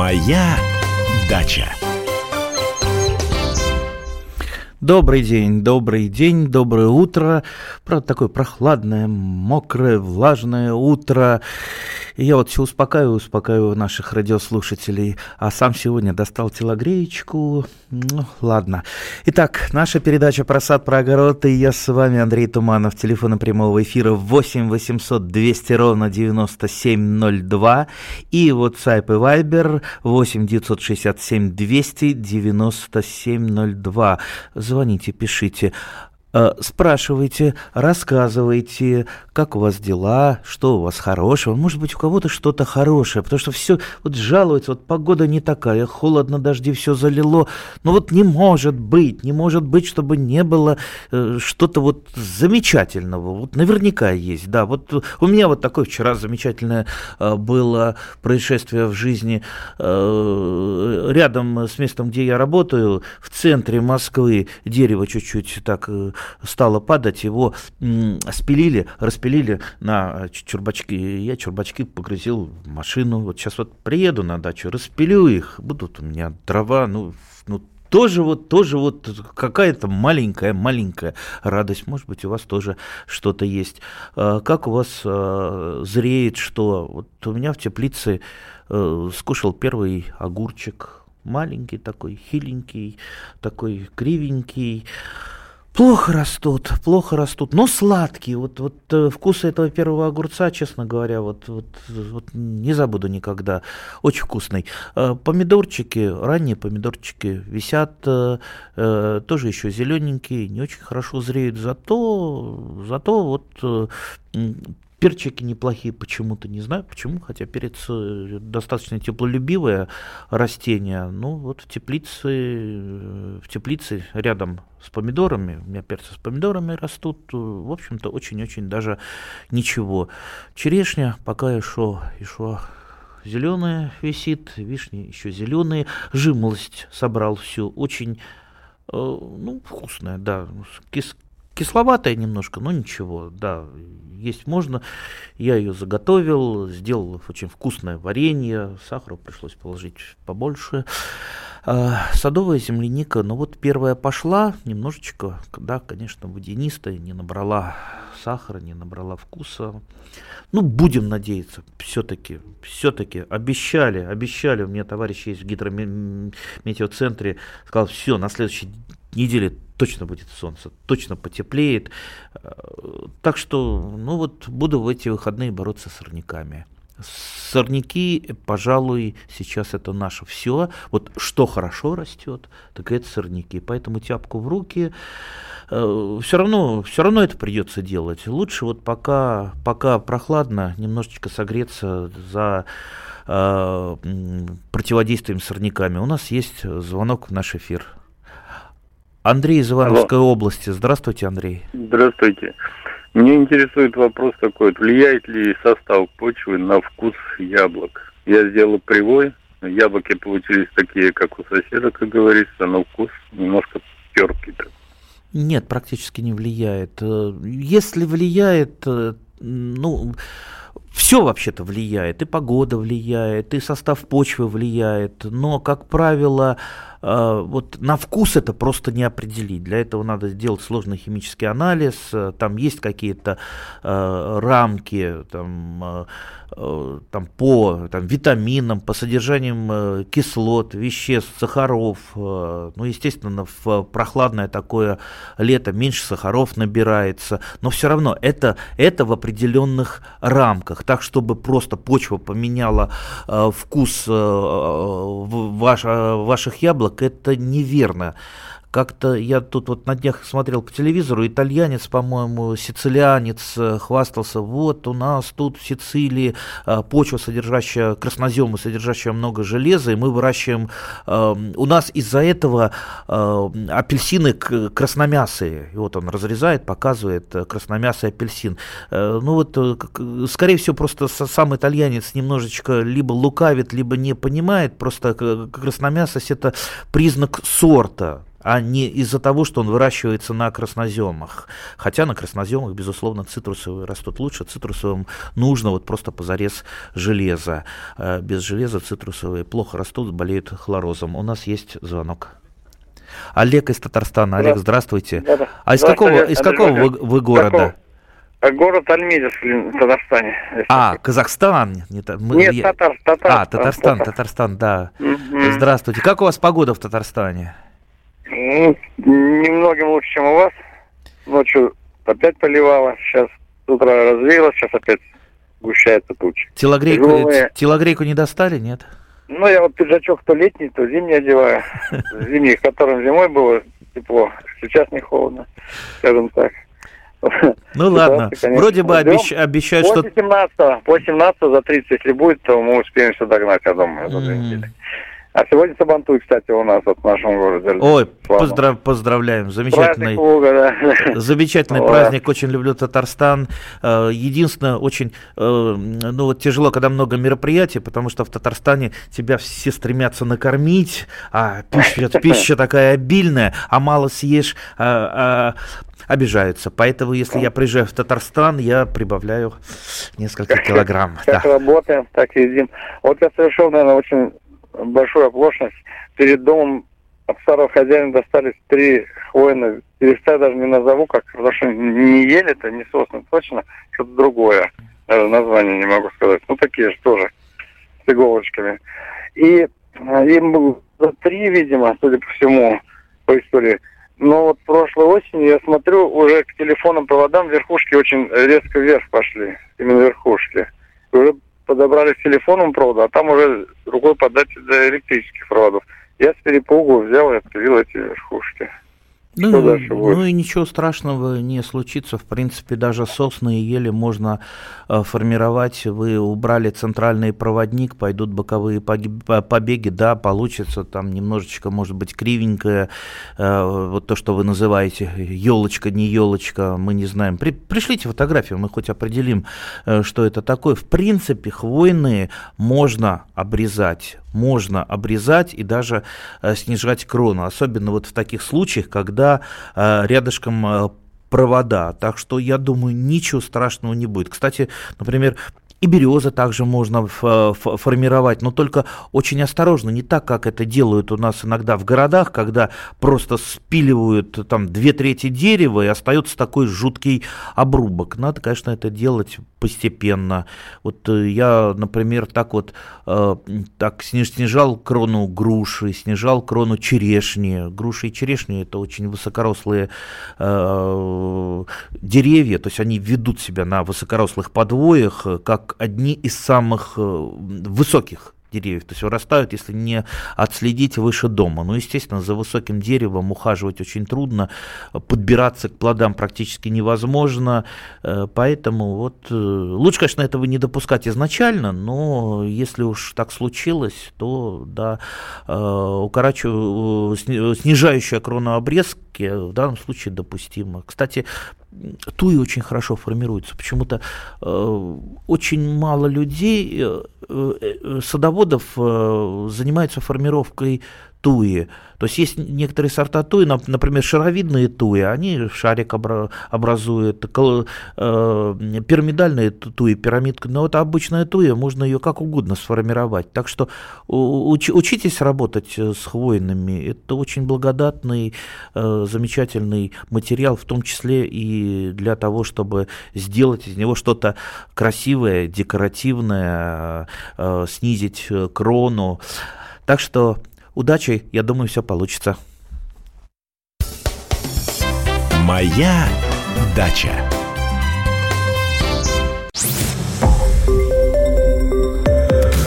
Моя дача. Добрый день, добрый день, доброе утро. Правда, такое прохладное, мокрое, влажное утро. И я вот все успокаиваю, успокаиваю наших радиослушателей. А сам сегодня достал телогреечку. Ну, ладно. Итак, наша передача про сад, про огород. И я с вами, Андрей Туманов. Телефон прямого эфира 8 800 200 ровно 9702. И WhatsApp и Viber 8 967 200 9702 звоните, пишите. Э, спрашивайте, рассказывайте, как у вас дела, что у вас хорошего. Может быть, у кого-то что-то хорошее, потому что все вот жалуется, вот погода не такая, холодно, дожди, все залило. Но вот не может быть, не может быть, чтобы не было э, что-то вот замечательного. Вот наверняка есть, да. Вот у меня вот такое вчера замечательное э, было происшествие в жизни э, рядом с местом, где я работаю, в центре Москвы дерево чуть-чуть так э, стало падать, его спилили, распилили на чурбачки. Я чурбачки погрузил в машину. Вот сейчас вот приеду на дачу, распилю их, будут у меня дрова, ну, ну тоже вот, тоже вот какая-то маленькая-маленькая радость. Может быть, у вас тоже что-то есть. А как у вас а, зреет что? Вот у меня в теплице э, скушал первый огурчик. Маленький такой, хиленький, такой кривенький. Плохо растут, плохо растут, но сладкие. Вот, вот э, вкус этого первого огурца, честно говоря, вот, вот, вот не забуду никогда. Очень вкусный. Э, помидорчики, ранние помидорчики висят, э, тоже еще зелененькие, не очень хорошо зреют, зато, зато вот Перчики неплохие почему-то, не знаю почему, хотя перец э, достаточно теплолюбивое растение. Ну вот в теплице, э, в теплице рядом с помидорами, у меня перцы с помидорами растут, э, в общем-то очень-очень даже ничего. Черешня пока еще, еще зеленая висит, вишни еще зеленые, жимолость собрал всю, очень ну, вкусная, да, кис, кисловатая немножко, но ничего, да, есть можно. Я ее заготовил, сделал очень вкусное варенье, сахара пришлось положить побольше. А, садовая земляника, ну вот первая пошла, немножечко, да, конечно, водянистая, не набрала сахара, не набрала вкуса. Ну, будем надеяться, все-таки, все-таки обещали, обещали, у меня товарищ есть в гидрометеоцентре, сказал, все, на следующей неделе точно будет солнце, точно потеплеет. Так что, ну вот, буду в эти выходные бороться с сорняками. Сорняки, пожалуй, сейчас это наше все. Вот что хорошо растет, так это сорняки. Поэтому тяпку в руки. Э, все равно, все равно это придется делать. Лучше вот пока, пока прохладно, немножечко согреться за э, противодействием сорняками. У нас есть звонок в наш эфир. Андрей из Ивановской Алло. области. Здравствуйте, Андрей. Здравствуйте. Мне интересует вопрос такой, влияет ли состав почвы на вкус яблок? Я сделал привой, яблоки получились такие, как у соседа, как говорится, но вкус немножко терпкий. Нет, практически не влияет. Э, если влияет, э, ну, все вообще-то влияет, и погода влияет, и состав почвы влияет, но, как правило, э, вот на вкус это просто не определить. Для этого надо сделать сложный химический анализ, э, там есть какие-то э, рамки, там, там по там, витаминам, по содержаниям кислот, веществ, сахаров. Ну, естественно, в прохладное такое лето меньше сахаров набирается, но все равно это, это в определенных рамках. Так, чтобы просто почва поменяла вкус ваш, ваших яблок, яблок, это неверно. Как-то я тут вот на днях смотрел по телевизору, итальянец, по-моему, сицилианец э, хвастался, вот у нас тут в Сицилии э, почва, содержащая красноземы, содержащая много железа, и мы выращиваем, э, у нас из-за этого апельсины красномясые. И вот он разрезает, показывает красномясый апельсин. Ну вот, скорее всего, просто сам итальянец немножечко либо лукавит, либо не понимает, просто красномясость это признак сорта а не из-за того, что он выращивается на красноземах. Хотя на красноземах, безусловно, цитрусовые растут лучше. Цитрусовым нужно вот просто позарез железа. Э, без железа цитрусовые плохо растут, болеют хлорозом. У нас есть звонок. Олег из Татарстана. Олег, здравствуйте. Да, да. А из какого, из какого вы, вы города? Город Альмедис в Татарстане. А, Казахстан. Нет, мы, Нет я... Татар, Татар, а, Татарстан, Татар. Татарстан, да. Угу. Здравствуйте. Как у вас погода в Татарстане? Ну, немногим лучше, чем у вас. Ночью опять поливало, сейчас с утра развеялось, сейчас опять сгущается тучи. Телогрейку, Тяжелые... телогрейку не достали, нет? Ну, я вот пиджачок то летний, то зимний одеваю. Зимний, которым зимой было тепло, сейчас не холодно, скажем так. Ну ладно, вроде бы обещ... обещают, что... После 17 по 17 за 30, если будет, то мы успеем все догнать, я думаю, за две недели. А сегодня Сабантуй, кстати, у нас вот в нашем городе. Ой, поздрав, поздравляем. Замечательный, Луга, да. замечательный праздник. Очень люблю Татарстан. Э, единственное, очень э, ну, вот тяжело, когда много мероприятий, потому что в Татарстане тебя все стремятся накормить, а пища, пища такая обильная, а мало съешь, а, а, обижаются. Поэтому, если я приезжаю в Татарстан, я прибавляю несколько килограмм. Как да. работаем, так и едим. Вот я совершил, наверное, очень большую оплошность. Перед домом от старого хозяина достались три хвойных листа, даже не назову, как, потому что не ели это, не сосны, точно, что-то другое. Даже название не могу сказать. Ну, такие же тоже, с иголочками. И а, им было три, видимо, судя по всему, по истории. Но вот прошлой осенью я смотрю, уже к телефонным проводам верхушки очень резко вверх пошли. Именно верхушки. уже подобрали с телефоном провода, а там уже рукой подать до электрических проводов. Я с перепугу взял и отпилил эти верхушки. Ну, ну и ничего страшного не случится. В принципе, даже сосны и ели можно э, формировать. Вы убрали центральный проводник, пойдут боковые побеги, да, получится там немножечко, может быть, кривенькое. Э, вот то, что вы называете елочка, не елочка, мы не знаем. При, пришлите фотографию, мы хоть определим, э, что это такое. В принципе, хвойные можно обрезать можно обрезать и даже э, снижать крону, особенно вот в таких случаях, когда э, рядышком э, провода. Так что я думаю, ничего страшного не будет. Кстати, например, и березы также можно формировать, но только очень осторожно, не так, как это делают у нас иногда в городах, когда просто спиливают там две трети дерева и остается такой жуткий обрубок. Надо, конечно, это делать постепенно. Вот э, я, например, так вот э, так снижал крону груши, снижал крону черешни. Груши и черешни это очень высокорослые э, деревья, то есть они ведут себя на высокорослых подвоях, как одни из самых э, высоких деревьев, то есть вырастают, если не отследить выше дома. Ну, естественно, за высоким деревом ухаживать очень трудно, подбираться к плодам практически невозможно, э, поэтому вот э, лучше, конечно, этого не допускать изначально, но если уж так случилось, то да, укорачиваю, снижающая крону обрезки в данном случае допустимо. Кстати, туи очень хорошо формируются. Почему-то э, очень мало людей, э, э, садоводов э, занимаются формировкой туи. То есть есть некоторые сорта туи, например, шаровидные туи, они шарик образуют, э, пирамидальные туи, пирамидка, но вот обычная туя, можно ее как угодно сформировать. Так что уч, учитесь работать э, с хвойными, это очень благодатный, э, замечательный материал, в том числе и для того, чтобы сделать из него что-то красивое, декоративное, снизить крону. Так что Удачи, я думаю, все получится. Моя дача.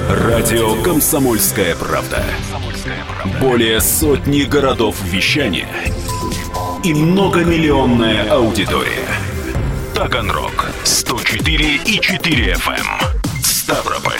Радио Комсомольская правда". Более сотни городов вещания и многомиллионная аудитория. Таганрог 104 и 4 FM. Ставрополь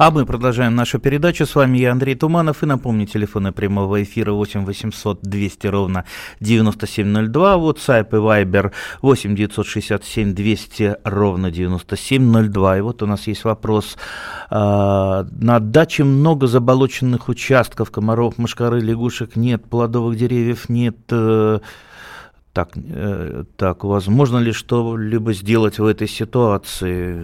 А мы продолжаем нашу передачу. С вами я, Андрей Туманов. И напомню, телефоны прямого эфира 8 800 200 ровно 9702. WhatsApp и Viber 8 967 200 ровно 9702. И вот у нас есть вопрос. А, на даче много заболоченных участков. Комаров, мошкары, лягушек нет. Плодовых деревьев нет. Э, так, э, так, возможно ли что-либо сделать в этой ситуации?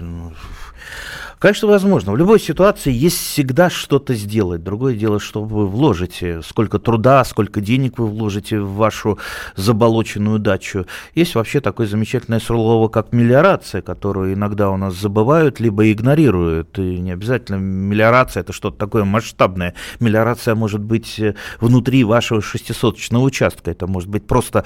Конечно, возможно. В любой ситуации есть всегда что-то сделать. Другое дело, что вы вложите, сколько труда, сколько денег вы вложите в вашу заболоченную дачу. Есть вообще такое замечательное слово, как мелиорация, которую иногда у нас забывают, либо игнорируют. И не обязательно мелиорация – это что-то такое масштабное. Мелиорация может быть э, внутри вашего шестисоточного участка. Это может быть просто,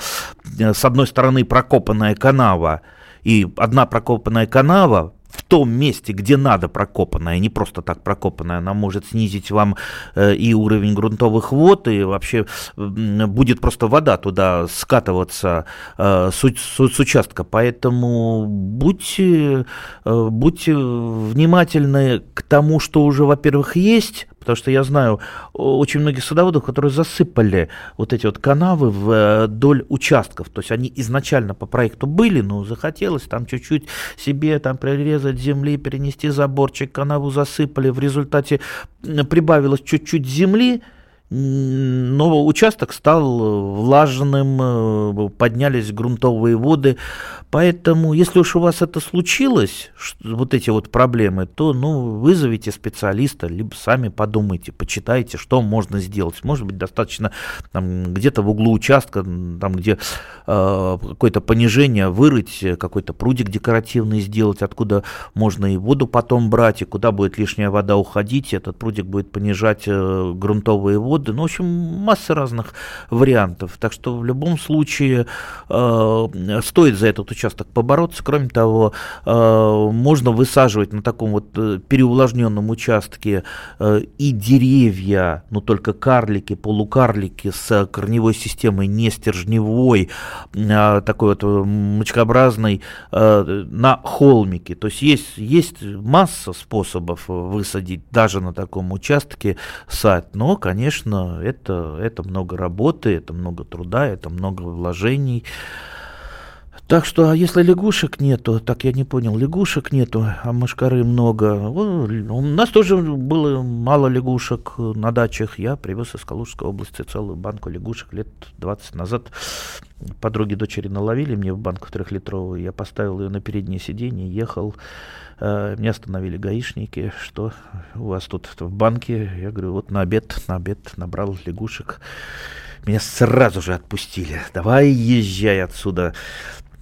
э, с одной стороны, прокопанная канава, и одна прокопанная канава в том месте, где надо прокопанная, не просто так прокопанная, она может снизить вам э, и уровень грунтовых вод, и вообще э, будет просто вода туда скатываться э, с, с, с участка. Поэтому будьте, э, будьте внимательны к тому, что уже, во-первых, есть, Потому что я знаю очень многих садоводов, которые засыпали вот эти вот канавы вдоль участков. То есть они изначально по проекту были, но захотелось там чуть-чуть себе там прирезать земли, перенести заборчик, канаву засыпали. В результате прибавилось чуть-чуть земли, но участок стал влажным, поднялись грунтовые воды. Поэтому, если уж у вас это случилось, вот эти вот проблемы, то ну, вызовите специалиста, либо сами подумайте, почитайте, что можно сделать. Может быть, достаточно там, где-то в углу участка, там, где э, какое-то понижение, вырыть, какой-то прудик декоративный сделать, откуда можно и воду потом брать, и куда будет лишняя вода уходить, этот прудик будет понижать э, грунтовые воды. Ну, в общем, масса разных вариантов. Так что в любом случае э, стоит за этот участок побороться. Кроме того, э, можно высаживать на таком вот э, переувлажненном участке э, и деревья, но только карлики, полукарлики с корневой системой не стержневой, а такой вот мочкообразной на холмике. То есть есть, есть масса способов высадить даже на таком участке сад, но, конечно, это, это много работы, это много труда, это много вложений. Так что, а если лягушек нету, так я не понял, лягушек нету, а мышкары много. У нас тоже было мало лягушек на дачах. Я привез из Калужской области целую банку лягушек лет 20 назад. Подруги дочери наловили мне в банку трехлитровую. Я поставил ее на переднее сиденье, ехал. Э, меня остановили гаишники, что у вас тут в банке. Я говорю, вот на обед, на обед набрал лягушек. Меня сразу же отпустили. Давай езжай отсюда.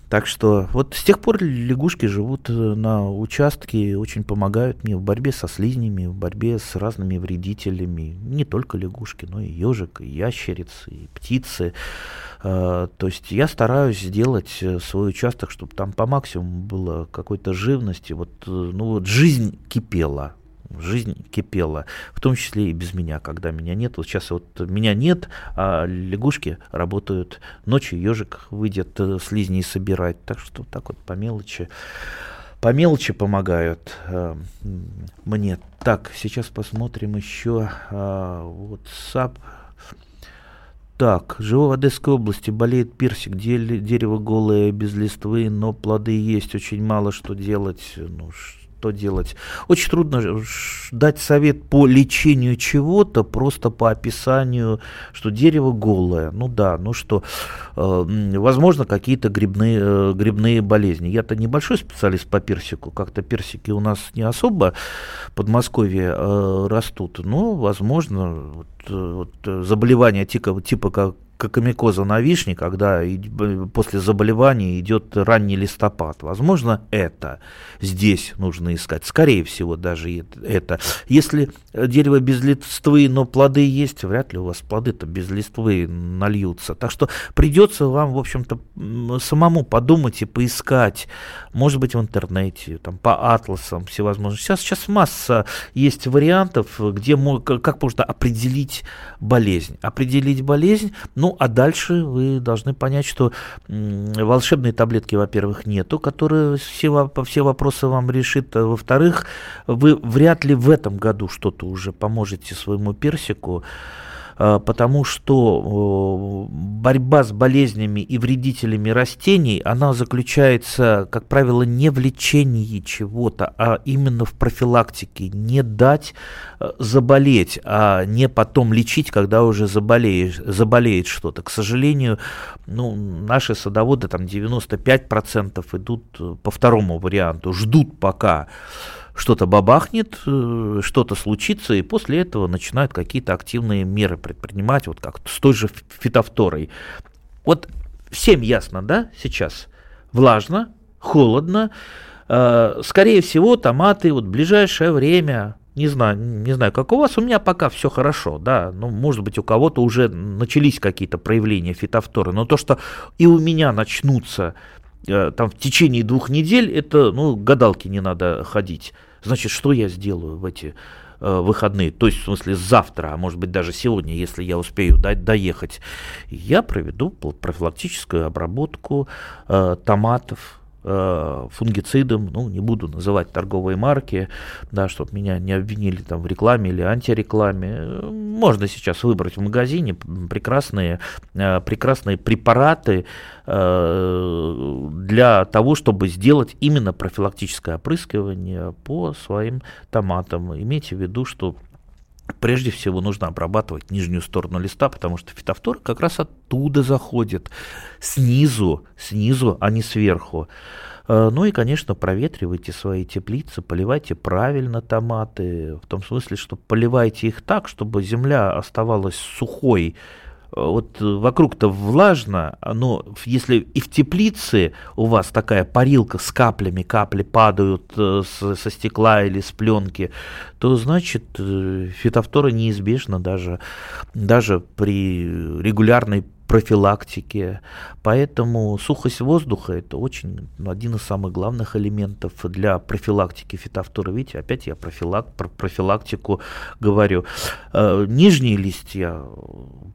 Так что вот с тех пор лягушки живут э, на участке, очень помогают мне в борьбе со слизнями, в борьбе с разными вредителями. Не только лягушки, но и ежик, и ящерицы, и птицы. А, то есть я стараюсь сделать э, свой участок, чтобы там по максимуму было какой-то живности. Вот, э, ну вот жизнь кипела жизнь кипела, в том числе и без меня, когда меня нет. Вот сейчас вот меня нет, а лягушки работают ночью, ежик выйдет э, слизней собирать. Так что так вот по мелочи. По мелочи помогают э, мне. Так, сейчас посмотрим еще э, WhatsApp. Так, живу в Одесской области, болеет персик, дерево голое, без листвы, но плоды есть, очень мало что делать. Ну, что делать. Очень трудно дать совет по лечению чего-то, просто по описанию, что дерево голое. Ну да, ну что, э, возможно, какие-то грибные, э, грибные болезни. Я-то небольшой специалист по персику, как-то персики у нас не особо в Подмосковье э, растут, но, возможно, вот, вот, заболевания типа, типа как кокомикоза на вишне, когда после заболевания идет ранний листопад. Возможно, это здесь нужно искать. Скорее всего, даже это. Если дерево без листвы, но плоды есть, вряд ли у вас плоды-то без листвы нальются. Так что придется вам, в общем-то, самому подумать и поискать. Может быть, в интернете, там, по атласам всевозможным. Сейчас, сейчас масса есть вариантов, где как можно определить болезнь. Определить болезнь, ну, Ну, а дальше вы должны понять, что волшебной таблетки, во-первых, нету, которая все, все вопросы вам решит. А во-вторых, вы вряд ли в этом году что-то уже поможете своему персику. Э, потому что э, борьба с болезнями и вредителями растений, она заключается, как правило, не в лечении чего-то, а именно в профилактике. Не дать э, заболеть, а не потом лечить, когда уже заболеешь, заболеет что-то. К сожалению, ну, наши садоводы, там 95% идут по второму варианту, ждут пока что-то бабахнет, э, что-то случится, и после этого начинают какие-то активные меры предпринимать, вот как с той же фитофторой. Вот всем ясно, да, сейчас? Влажно, холодно, э, скорее всего, томаты вот в ближайшее время, не знаю, не знаю, как у вас, у меня пока все хорошо, да, ну, может быть, у кого-то уже начались какие-то проявления фитофторы, но то, что и у меня начнутся э, там в течение двух недель, это, ну, гадалки не надо ходить. Значит, что я сделаю в эти э, выходные, то есть в смысле завтра, а может быть даже сегодня, если я успею до, доехать, я проведу профилактическую обработку э, томатов, фунгицидом, ну, не буду называть торговые марки, да, чтобы меня не обвинили там в рекламе или антирекламе. Можно сейчас выбрать в магазине прекрасные, э, прекрасные препараты э, для того, чтобы сделать именно профилактическое опрыскивание по своим томатам. Имейте в виду, что Прежде всего нужно обрабатывать нижнюю сторону листа, потому что фитофтора как раз оттуда заходит, снизу, снизу, а не сверху. Э, ну и, конечно, проветривайте свои теплицы, поливайте правильно томаты, в том смысле, что поливайте их так, чтобы земля оставалась сухой, вот вокруг-то влажно, но если и в теплице у вас такая парилка с каплями, капли падают э, со стекла или с пленки, то значит э, фитофтора неизбежно даже, даже при регулярной профилактике. Поэтому сухость воздуха это очень ну, один из самых главных элементов для профилактики фитофтора. Видите, опять я профилак, про профилактику говорю. Э, нижние листья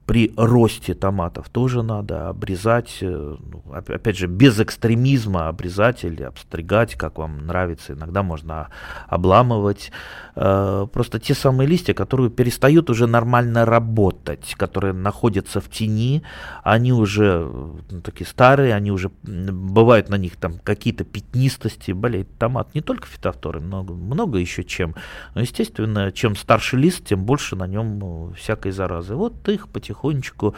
при росте томатов тоже надо обрезать, э, ну, опять же, без экстремизма обрезать или обстригать, как вам нравится. Иногда можно обламывать. Э, просто те самые листья, которые перестают уже нормально работать, которые находятся в тени, они уже ну, такие старые, они уже бывают на них там какие-то пятнистости, болеет томат, не только фитофторы, много, много еще чем. Но, естественно, чем старше лист, тем больше на нем э, всякой заразы. Вот их потихонечку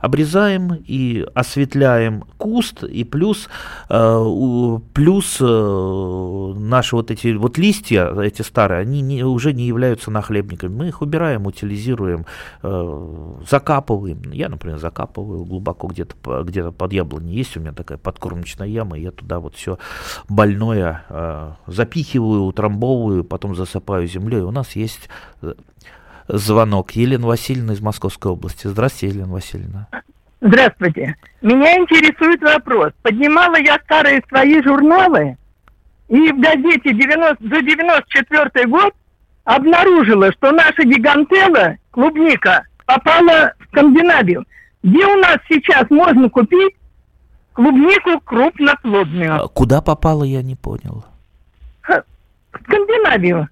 обрезаем и осветляем куст, и плюс, э, плюс э, наши вот эти вот листья, эти старые, они не, уже не являются нахлебниками. Мы их убираем, утилизируем, э, закапываем. Я, например, закапываю глубоко где-то где под яблони. Есть у меня такая подкормочная яма, и я туда вот все больное запихиваю, утрамбовываю, потом засыпаю землей. У нас есть звонок. Елена Васильевна из Московской области. Здравствуйте, Елена Васильевна. Здравствуйте. Меня интересует вопрос. Поднимала я старые свои журналы, и в газете 90, за 94 год обнаружила, что наша гигантела, клубника, попала в Скандинавию. Где у нас сейчас можно купить клубнику крупноплодную? А куда попала, я не понял. В Скандинавию.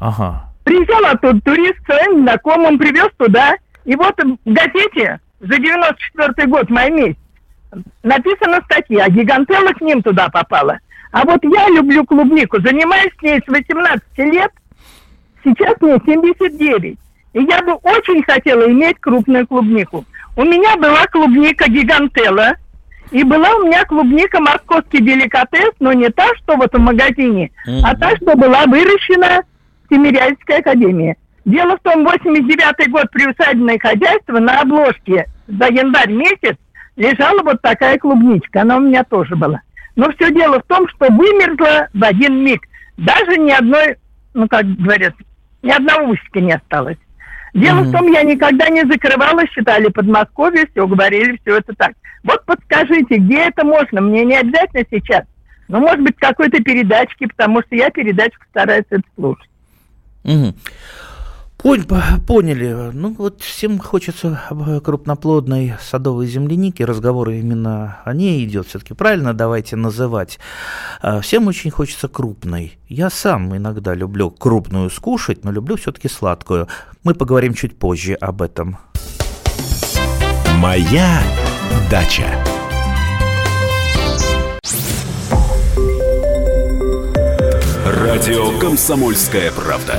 Ага. Приезжал оттуда турист своим знакомым, привез туда. И вот в газете за 94 год, май месяц, написана статья, гигантелла к ним туда попала. А вот я люблю клубнику, занимаюсь с ней с 18 лет, сейчас мне 79. И я бы очень хотела иметь крупную клубнику. У меня была клубника гигантелла, и была у меня клубника московский деликатес, но не та, что вот в магазине, mm-hmm. а та, что была выращена Тимирязевской академии. Дело в том, 89 год приусадебное хозяйство на обложке за январь месяц лежала вот такая клубничка. Она у меня тоже была. Но все дело в том, что вымерзла в один миг. Даже ни одной, ну как говорят, ни одного усика не осталось. Дело mm-hmm. в том, я никогда не закрывала, считали Подмосковье, все говорили, все это так. Вот подскажите, где это можно? Мне не обязательно сейчас. Но, может быть, какой-то передачки, потому что я передачку стараюсь это слушать. Угу. Поняли. Ну вот всем хочется крупноплодной садовой земляники. Разговор именно о ней идет. Все-таки правильно давайте называть. А, всем очень хочется крупной. Я сам иногда люблю крупную скушать, но люблю все-таки сладкую. Мы поговорим чуть позже об этом. Моя дача. Радио Комсомольская правда.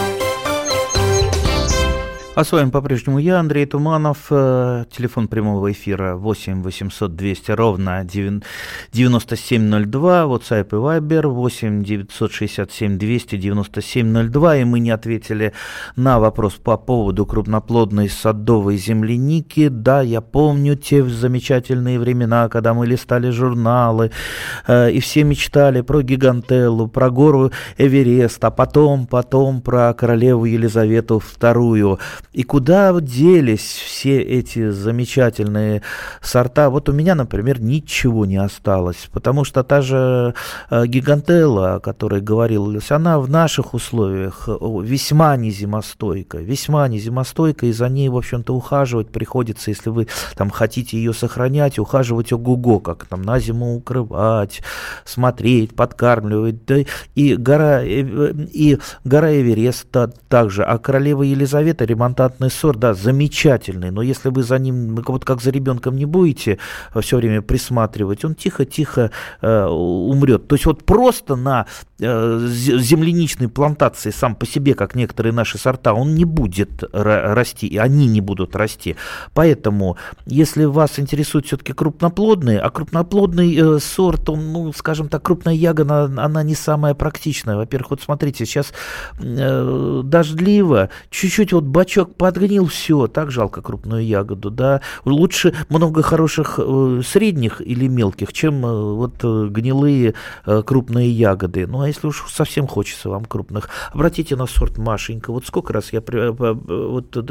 А с вами по-прежнему я, Андрей Туманов. Э, телефон прямого эфира 8 800 200 ровно 9702. WhatsApp и Viber 8 967 297 02. И мы не ответили на вопрос по поводу крупноплодной садовой земляники. Да, я помню те замечательные времена, когда мы листали журналы э, и все мечтали про гигантеллу, про гору Эверест, а потом, потом про королеву Елизавету II. И куда делись все эти замечательные сорта? Вот у меня, например, ничего не осталось, потому что та же э, гигантелла, о которой говорилось, она в наших условиях весьма незимостойка, весьма незимостойка, и за ней, в общем-то, ухаживать приходится, если вы там хотите ее сохранять, ухаживать ого-го, как там на зиму укрывать, смотреть, подкармливать, да, и гора, э, и гора Эверест также, а королева Елизавета ремонт ремонтантный сорт, да, замечательный, но если вы за ним, вот как за ребенком не будете все время присматривать, он тихо-тихо э, умрет. То есть вот просто на э, земляничной плантации сам по себе, как некоторые наши сорта, он не будет расти, и они не будут расти. Поэтому, если вас интересует все-таки крупноплодный, а крупноплодный э, сорт, он, ну, скажем так, крупная ягода, она, она не самая практичная. Во-первых, вот смотрите, сейчас э, дождливо, чуть-чуть вот бачок подгнил, все, так жалко крупную ягоду, да. Лучше много хороших э, средних или мелких, чем э, вот э, гнилые э, крупные ягоды. Ну, а если уж совсем хочется вам крупных, обратите на сорт Машенька. Вот сколько раз я при, э, вот, э,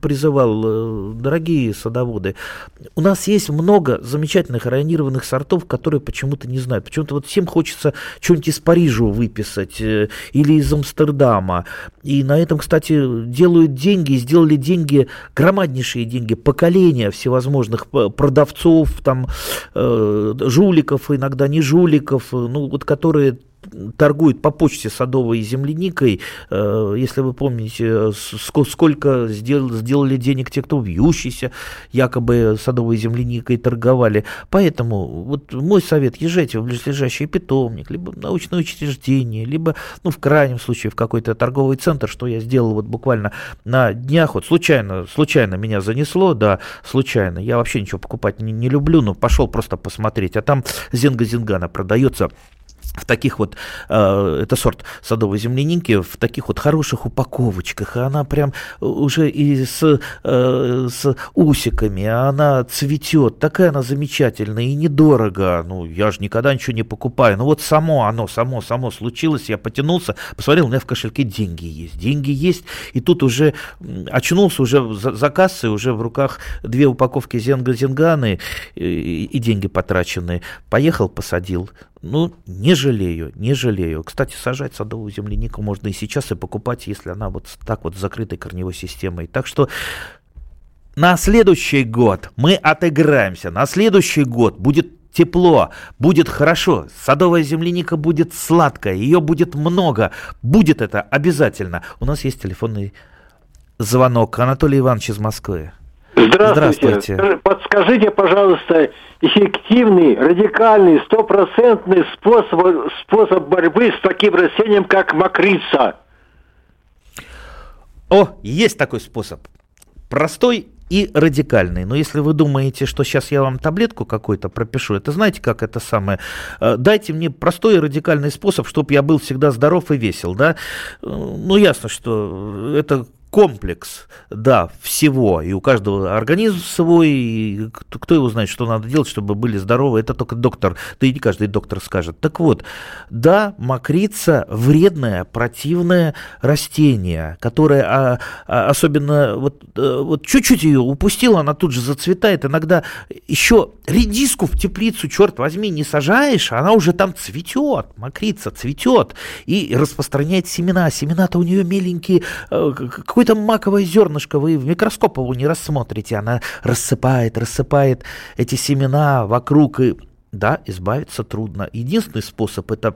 призывал, э, дорогие садоводы, у нас есть много замечательных районированных сортов, которые почему-то не знают. Почему-то вот всем хочется что-нибудь из Парижа выписать или из Амстердама. И на этом, кстати, делают деньги сделали деньги, громаднейшие деньги, поколения всевозможных продавцов, там, э, жуликов, иногда не жуликов, ну, вот которые торгует по почте садовой земляникой. Э, если вы помните, сколько сделали денег те, кто вьющийся якобы садовой земляникой торговали. Поэтому вот мой совет, езжайте в близлежащий питомник, либо научное учреждение, либо, ну, в крайнем случае, в какой-то торговый центр, что я сделал вот буквально на днях, вот случайно, случайно меня занесло, да, случайно. Я вообще ничего покупать не, не люблю, но пошел просто посмотреть. А там зенга-зенгана продается в таких вот, э, это сорт садовой земляники, в таких вот хороших упаковочках, и она прям уже и с, э, с усиками, она цветет, такая она замечательная и недорого, ну, я же никогда ничего не покупаю, ну, вот само оно, само, само случилось, я потянулся, посмотрел, у меня в кошельке деньги есть, деньги есть, и тут уже очнулся уже за, за кассой, уже в руках две упаковки зенга-зенганы и, и деньги потраченные, поехал, посадил, ну, не жалею, не жалею. Кстати, сажать садовую землянику можно и сейчас, и покупать, если она вот так вот с закрытой корневой системой. Так что на следующий год мы отыграемся. На следующий год будет тепло, будет хорошо, садовая земляника будет сладкая, ее будет много, будет это обязательно. У нас есть телефонный звонок. Анатолий Иванович из Москвы. Здравствуйте. Здравствуйте. Подскажите, пожалуйста, эффективный, радикальный, стопроцентный способ, способ борьбы с таким растением, как мокрица. О, есть такой способ. Простой и радикальный. Но если вы думаете, что сейчас я вам таблетку какую-то пропишу, это знаете, как это самое? Э, дайте мне простой и радикальный способ, чтобы я был всегда здоров и весел, да? Э, ну, ясно, что это комплекс, да, всего, и у каждого организм свой, и кто, его знает, что надо делать, чтобы были здоровы, это только доктор, да и не каждый доктор скажет. Так вот, да, мокрица вредное, противное растение, которое а, а, особенно вот, а, вот чуть-чуть ее упустила, она тут же зацветает, иногда еще редиску в теплицу, черт возьми, не сажаешь, она уже там цветет, мокрица цветет и распространяет семена, семена-то у нее меленькие, э, какое-то маковое зернышко вы в микроскоп его не рассмотрите, она рассыпает, рассыпает эти семена вокруг, и да, избавиться трудно. Единственный способ это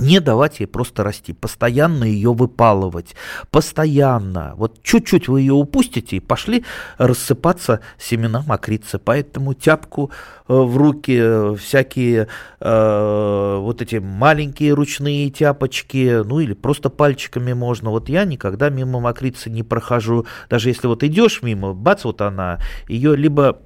не давать ей просто расти, постоянно ее выпалывать, постоянно. Вот чуть-чуть вы ее упустите и пошли рассыпаться семена мокрицы. Поэтому тяпку э, в руки, э, всякие э, вот эти маленькие ручные тяпочки, ну или просто пальчиками можно. Вот я никогда мимо мокрицы не прохожу. Даже если вот идешь мимо, бац, вот она, ее либо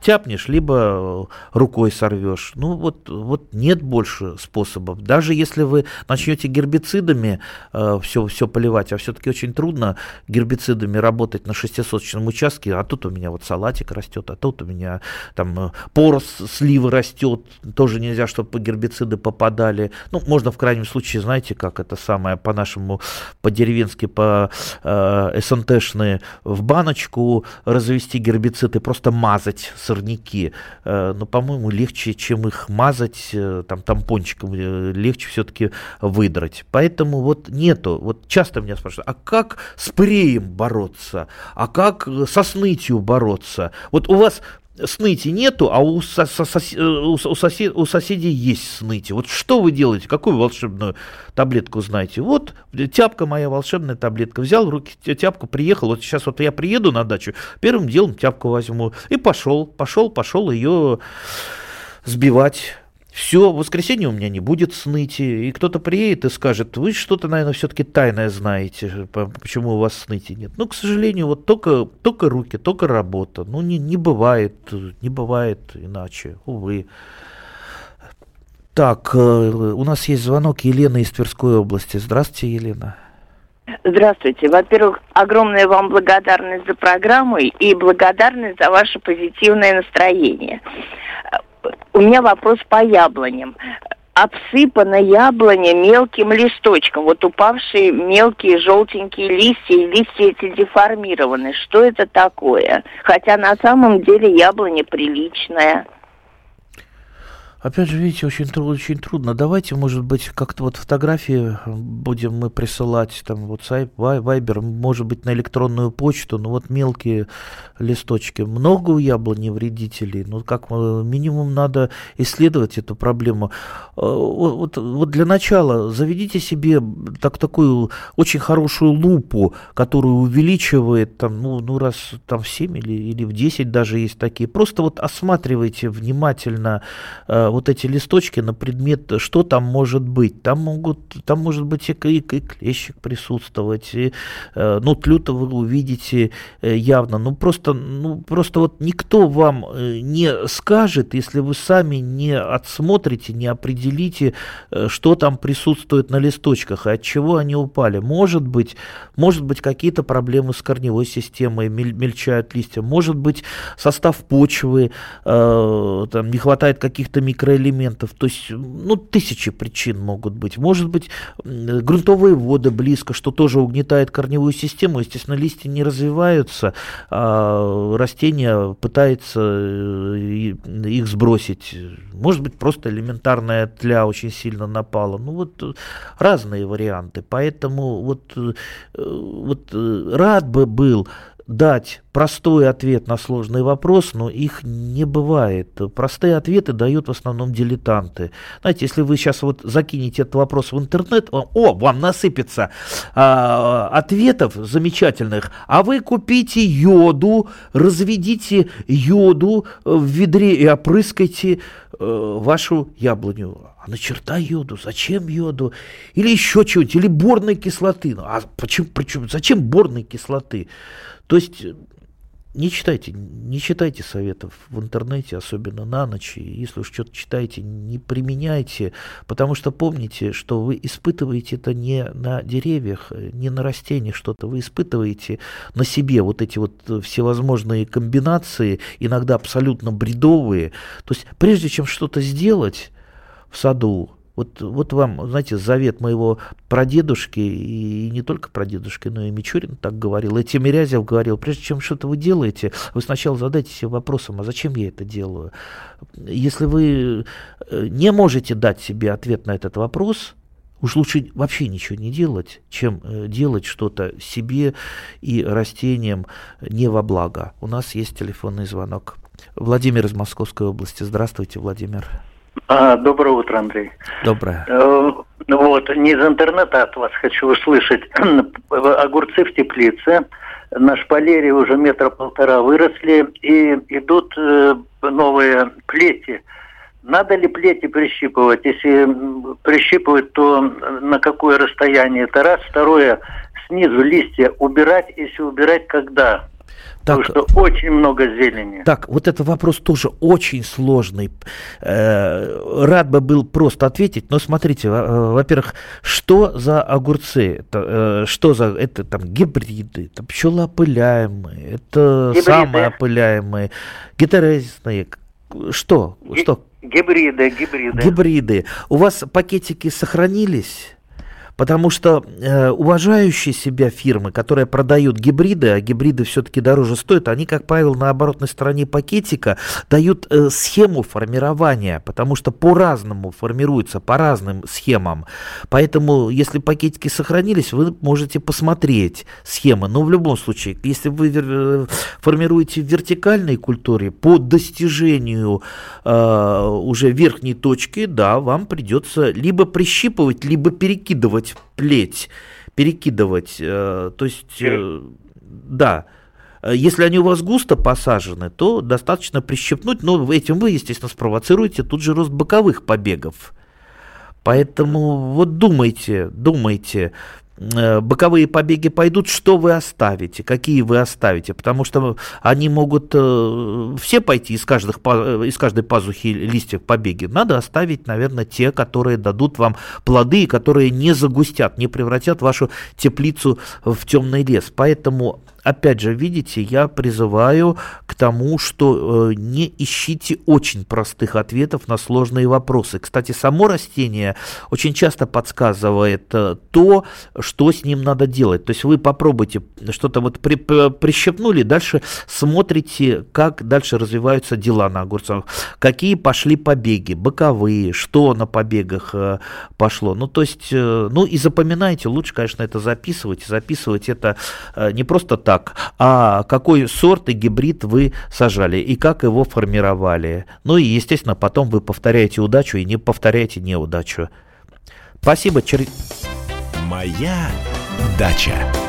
тяпнешь, либо э, рукой сорвешь. Ну вот, вот нет больше способов. Даже если вы начнете гербицидами э, все, все поливать, а все-таки очень трудно гербицидами работать на шестисоточном участке, а тут у меня вот салатик растет, а тут у меня там э, порос сливы растет, тоже нельзя, чтобы гербициды попадали. Ну, можно в крайнем случае, знаете, как это самое по-нашему, по-деревенски, по э, СНТшные в баночку развести гербицид и просто мазать сорняки, э, но, по-моему, легче, чем их мазать э, там тампончиком, э, легче все-таки выдрать. Поэтому вот нету, вот часто меня спрашивают, а как с преем бороться, а как со снытью бороться? Вот у вас сныти нету, а у, со, со, у, сосед, у соседей есть сныти. Вот что вы делаете? Какую волшебную таблетку знаете? Вот тяпка моя волшебная таблетка. Взял в руки тяпку, приехал. Вот сейчас вот я приеду на дачу, первым делом тяпку возьму. И пошел, пошел, пошел ее сбивать все, в воскресенье у меня не будет сныти. И кто-то приедет и скажет, вы что-то, наверное, все-таки тайное знаете, почему у вас сныти нет. Ну, к сожалению, вот только, только руки, только работа. Ну, не, не бывает, не бывает иначе, увы. Так, э, у нас есть звонок Елены из Тверской области. Здравствуйте, Елена. Здравствуйте. Во-первых, огромная вам благодарность за программу и благодарность за ваше позитивное настроение у меня вопрос по яблоням обсыпано яблоня мелким листочком. Вот упавшие мелкие желтенькие листья, и листья эти деформированы. Что это такое? Хотя на самом деле яблоня приличная. Опять же, видите, очень, очень трудно. Давайте, может быть, как-то вот фотографии будем мы присылать, там, вот вайбер, может быть, на электронную почту, ну вот мелкие листочки. Много у яблони вредителей, ну как минимум надо исследовать эту проблему. Э, вот, вот для начала заведите себе так, такую очень хорошую лупу, которую увеличивает там, ну, ну раз там в 7 или, или в 10 даже есть такие. Просто вот осматривайте внимательно э, вот эти листочки на предмет, что там может быть. Там могут, там может быть и, и, и клещик присутствовать, и, э, ну, тлю-то вы увидите э, явно. Ну, просто, ну, просто вот никто вам э, не скажет, если вы сами не отсмотрите, не определите, э, что там присутствует на листочках и от чего они упали. Может быть, может быть какие-то проблемы с корневой системой, мель, мельчают листья, может быть состав почвы, э, там не хватает каких-то микро микроэлементов. То есть, ну, тысячи причин могут быть. Может быть, грунтовые воды близко, что тоже угнетает корневую систему. Естественно, листья не развиваются, а растение пытается э, их сбросить. Может быть, просто элементарная тля очень сильно напала. Ну, вот э, разные варианты. Поэтому вот, э, вот рад бы был дать простой ответ на сложный вопрос, но их не бывает. Простые ответы дают в основном дилетанты. Знаете, если вы сейчас вот закинете этот вопрос в интернет, о, вам насыпется а, ответов замечательных, а вы купите йоду, разведите йоду в ведре и опрыскайте э, вашу яблоню. А на черта йоду? Зачем йоду? Или еще чего-нибудь, или борной кислоты. А почему, почему, зачем борной кислоты? То есть не читайте, не читайте советов в интернете, особенно на ночь. Если уж что-то читаете, не применяйте, потому что помните, что вы испытываете это не на деревьях, не на растениях что-то, вы испытываете на себе вот эти вот всевозможные комбинации, иногда абсолютно бредовые. То есть прежде чем что-то сделать в саду, вот, вот вам, знаете, завет моего прадедушки, и не только прадедушки, но и Мичурин так говорил, и Тимирязев говорил, прежде чем что-то вы делаете, вы сначала задайте себе вопросом, а зачем я это делаю? Если вы э, не можете дать себе ответ на этот вопрос, Уж лучше вообще ничего не делать, чем э, делать что-то себе и растениям не во благо. У нас есть телефонный звонок. Владимир из Московской области. Здравствуйте, Владимир. А, доброе утро, Андрей. Доброе. Э, вот, не из интернета от вас хочу услышать. Огурцы в теплице. На шпалере уже метра полтора выросли и идут э, новые плети. Надо ли плети прищипывать? Если прищипывать, то на какое расстояние? Это раз. Второе, снизу листья убирать. Если убирать, когда? Так, Потому что очень много зелени. Так, вот этот вопрос тоже очень сложный. Э, рад бы был просто ответить, но смотрите, э, во-первых, что за огурцы? Э, что за это там гибриды, это пчелоопыляемые, это гибриды. самоопыляемые, гетерезисные. Что? Г- что? Гибриды, гибриды. Гибриды. У вас пакетики сохранились? Потому что э, уважающие себя фирмы, которые продают гибриды, а гибриды все-таки дороже стоят, они, как правило, на оборотной стороне пакетика дают э, схему формирования, потому что по-разному формируются, по разным схемам. Поэтому, если пакетики сохранились, вы можете посмотреть схемы. Но в любом случае, если вы э, формируете в вертикальной культуре, по достижению э, уже верхней точки, да, вам придется либо прищипывать, либо перекидывать перекидывать плеть, перекидывать, э, то есть, э, да, если они у вас густо посажены, то достаточно прищепнуть, но этим вы, естественно, спровоцируете тут же рост боковых побегов. Поэтому вот думайте, думайте, Э, боковые побеги пойдут, что вы оставите, какие вы оставите, потому что они могут э, все пойти из, каждых, э, из каждой пазухи листьев побеги. Надо оставить, наверное, те, которые дадут вам плоды, которые не загустят, не превратят вашу теплицу в темный лес. Поэтому опять же, видите, я призываю к тому, что э, не ищите очень простых ответов на сложные вопросы. Кстати, само растение очень часто подсказывает э, то, что с ним надо делать. То есть вы попробуйте что-то вот при, прищепнули, дальше смотрите, как дальше развиваются дела на огурцах, какие пошли побеги, боковые, что на побегах э, пошло. Ну, то есть, э, ну и запоминайте, лучше, конечно, это записывать. Записывать это э, не просто так, а какой сорт и гибрид вы сажали и как его формировали. Ну и, естественно, потом вы повторяете удачу и не повторяете неудачу. Спасибо. Моя дача.